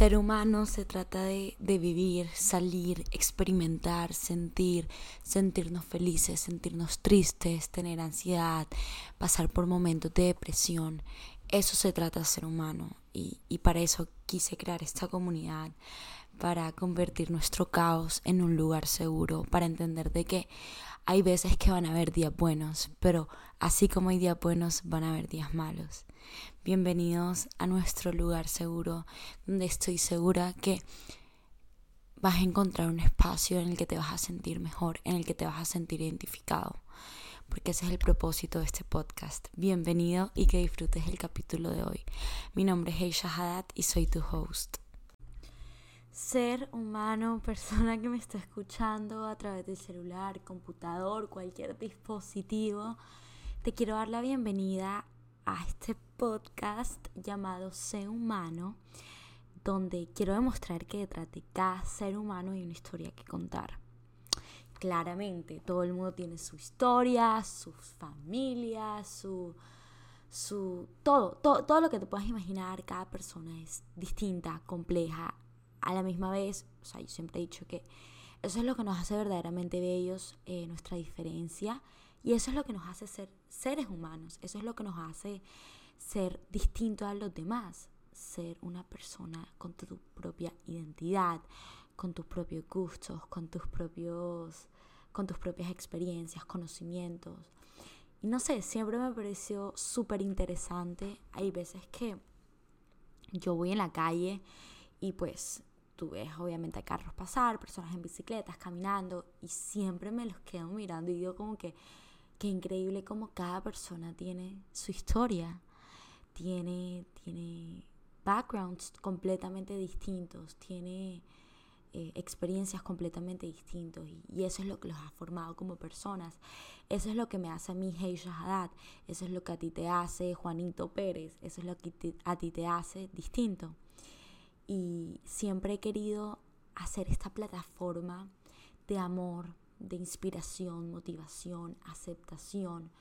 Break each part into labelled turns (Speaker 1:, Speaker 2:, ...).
Speaker 1: Ser humano se trata de, vivir, salir, experimentar, sentir, sentirnos felices, sentirnos tristes, tener ansiedad, pasar por momentos de depresión. Eso se trata de ser humano y, y para eso quise crear esta comunidad, para convertir nuestro caos en un lugar seguro, para entender de que hay veces que van a haber días buenos, pero así como hay días buenos, van a haber días malos. Bienvenidos a nuestro lugar seguro, donde estoy segura que vas a encontrar un espacio en el que te vas a sentir mejor, en el que te vas a sentir identificado, porque ese es el propósito de este podcast. Bienvenido y que disfrutes el capítulo de hoy. Mi nombre es Heisha Haddad y soy tu host. Ser humano, persona que me está escuchando a través del celular, computador, cualquier dispositivo, te quiero dar la bienvenida a este podcast llamado Ser Humano, donde quiero demostrar que detrás de cada ser humano hay una historia que contar. Claramente, todo el mundo tiene su historia, sus familias, su, su todo, todo, todo lo que te puedas imaginar, cada persona es distinta, compleja, a la misma vez, o sea, yo siempre he dicho que eso es lo que nos hace verdaderamente bellos, eh, nuestra diferencia y eso es lo que nos hace ser seres humanos, eso es lo que nos hace ser distinto a los demás, ser una persona con tu propia identidad, con tus propios gustos, con tus propios con tus propias experiencias, conocimientos. Y no sé, siempre me pareció súper interesante. Hay veces que yo voy en la calle y pues tú ves obviamente carros pasar, personas en bicicletas, caminando, y siempre me los quedo mirando y digo como que Qué increíble como cada persona tiene su historia, tiene, tiene backgrounds completamente distintos, tiene eh, experiencias completamente distintas y, eso es lo que los ha formado como personas. Eso es lo que me hace a mí Heisha Haddad, eso es lo que a ti te hace Juanito Pérez, eso es lo que a ti te hace distinto. Y siempre he querido hacer esta plataforma de amor, de inspiración, motivación, aceptación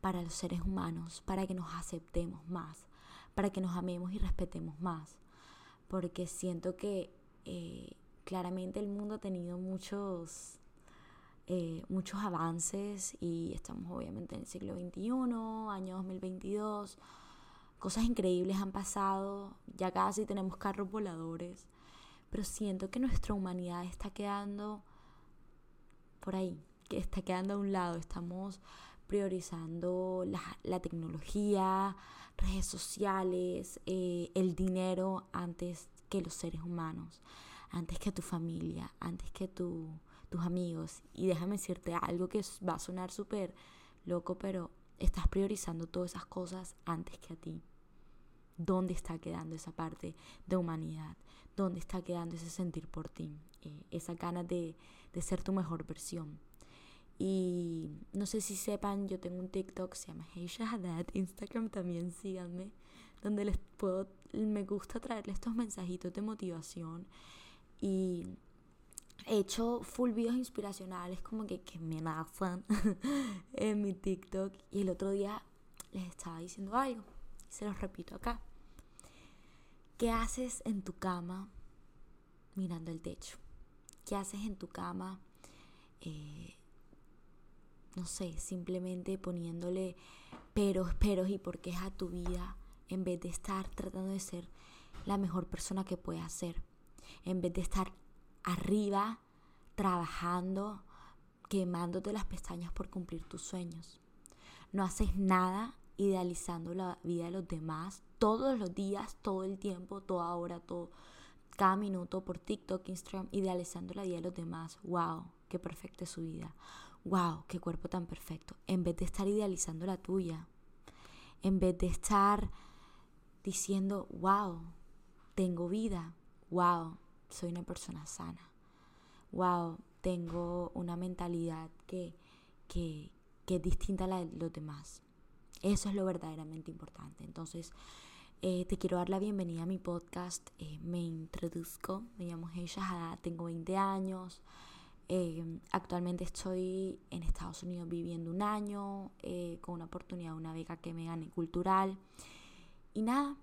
Speaker 1: para los seres humanos, para que nos aceptemos más, para que nos amemos y respetemos más. Porque siento que eh, claramente el mundo ha tenido muchos, eh, muchos avances y estamos obviamente en el siglo XXI, año 2022. Cosas increíbles han pasado, ya casi tenemos carros voladores, pero siento que nuestra humanidad está quedando por ahí, que está quedando a un lado. Estamos priorizando la, tecnología, redes sociales, eh, el dinero antes que los seres humanos, antes que tu familia, antes que tus amigos. Y déjame decirte algo que va a sonar súper loco, pero estás priorizando todas esas cosas antes que a ti. ¿Dónde está quedando esa parte de humanidad? ¿Dónde está quedando ese sentir por ti? Eh, esa ganas de, de ser tu mejor versión. Y no sé si sepan, yo tengo un TikTok, se llama Heisha Haddad, Instagram también síganme, donde les puedo, me gusta traerles estos mensajitos de motivación y he hecho full videos inspiracionales como que, que me nacen en mi TikTok y el otro día les estaba diciendo algo, se los repito acá. ¿Qué haces en tu cama mirando el techo? ¿Qué haces en tu cama? Eh, no sé, simplemente poniéndole peros, peros y por qué a tu vida en vez de estar tratando de ser la mejor persona que puedas ser. En vez de estar arriba, trabajando, quemándote las pestañas por cumplir tus sueños. No haces nada idealizando la vida de los demás todos los días, todo el tiempo, toda hora, todo, cada minuto por TikTok, Instagram, idealizando la vida de los demás. ¡Wow! ¡Qué perfecta es su vida! ¡Wow! ¡Qué cuerpo tan perfecto! En vez de estar idealizando la tuya, en vez de estar diciendo, ¡Wow! Tengo vida. ¡Wow! Soy una persona sana. ¡Wow! Tengo una mentalidad que, que, que es distinta a la de los demás. Eso es lo verdaderamente importante. Entonces, eh, te quiero dar la bienvenida a mi podcast. Eh, me introduzco, me llamo Heisha tengo 20 años. Eh, actualmente estoy en Estados Unidos viviendo un año con una oportunidad, una beca que me gané cultural. Y nada,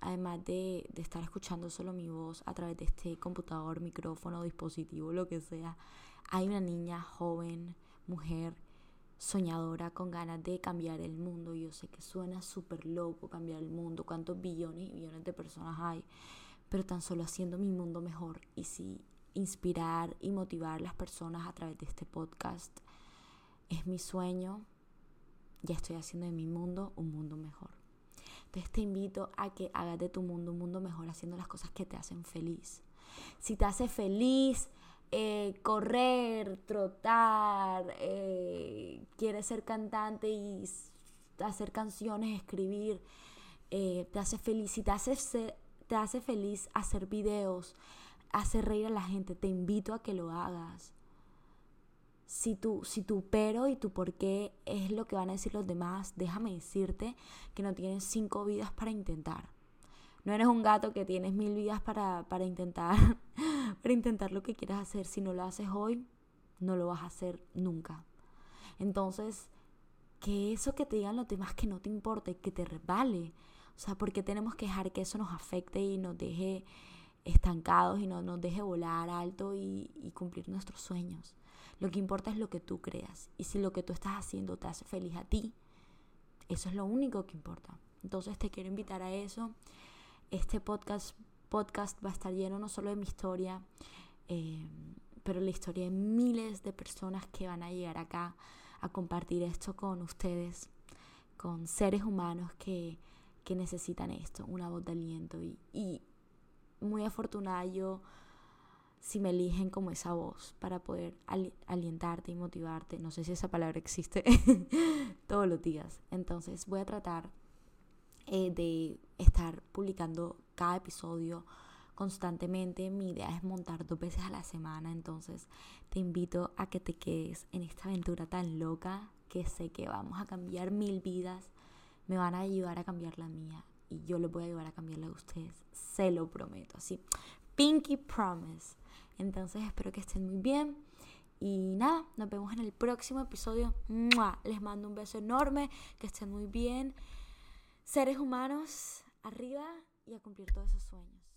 Speaker 1: además de, de, estar escuchando solo mi voz a través de este computador, micrófono, dispositivo, lo que sea, hay una niña joven, mujer, soñadora, con ganas de cambiar el mundo. Yo sé que suena súper loco cambiar el mundo, cuántos billones y billones de personas hay, pero tan solo haciendo mi mundo mejor. Y si inspirar y motivar a las personas a través de este podcast es mi sueño, ya estoy haciendo de mi mundo un mundo mejor. Entonces te invito a que hagas de tu mundo un mundo mejor haciendo las cosas que te hacen feliz. Si te hace feliz eh, correr, trotar, eh, quieres ser cantante y hacer canciones, escribir, eh, te hace feliz. Si te hace, te hace feliz hacer videos, hacer reír a la gente, te invito a que lo hagas si tu, si tu pero y tu por qué es lo que van a decir los demás, déjame decirte que no tienes cinco vidas para intentar. No eres un gato que tienes mil vidas para, para intentar, para intentar lo que quieras hacer. Si no lo haces hoy, no lo vas a hacer nunca. Entonces, que eso que te digan los demás que no te importe, que te resbale. O sea, porque tenemos que dejar que eso nos afecte y nos deje estancados y no nos deje volar alto y, y cumplir nuestros sueños. Lo que importa es lo que tú creas. Y si lo que tú estás haciendo te hace feliz a ti, eso es lo único que importa. Entonces te quiero invitar a eso. Este podcast, podcast va a estar lleno no solo de mi historia, eh, pero la historia de miles de personas que van a llegar acá a compartir esto con ustedes, con seres humanos que, que necesitan esto, una voz de aliento. Y, muy afortunada yo si me eligen como esa voz para poder alientarte y motivarte. No sé si esa palabra existe todos los días. Entonces voy a tratar eh, de estar publicando cada episodio constantemente. Mi idea es montar dos veces a la semana. Entonces te invito a que te quedes en esta aventura tan loca que sé que vamos a cambiar mil vidas. Me van a ayudar a cambiar la mía. Y yo les voy a ayudar a cambiar la de ustedes. Se lo prometo. Así. Pinky Promise. Entonces espero que estén muy bien. Y nada, nos vemos en el próximo episodio. Les mando un beso enorme, que estén muy bien. Seres humanos, arriba y a cumplir todos esos sueños.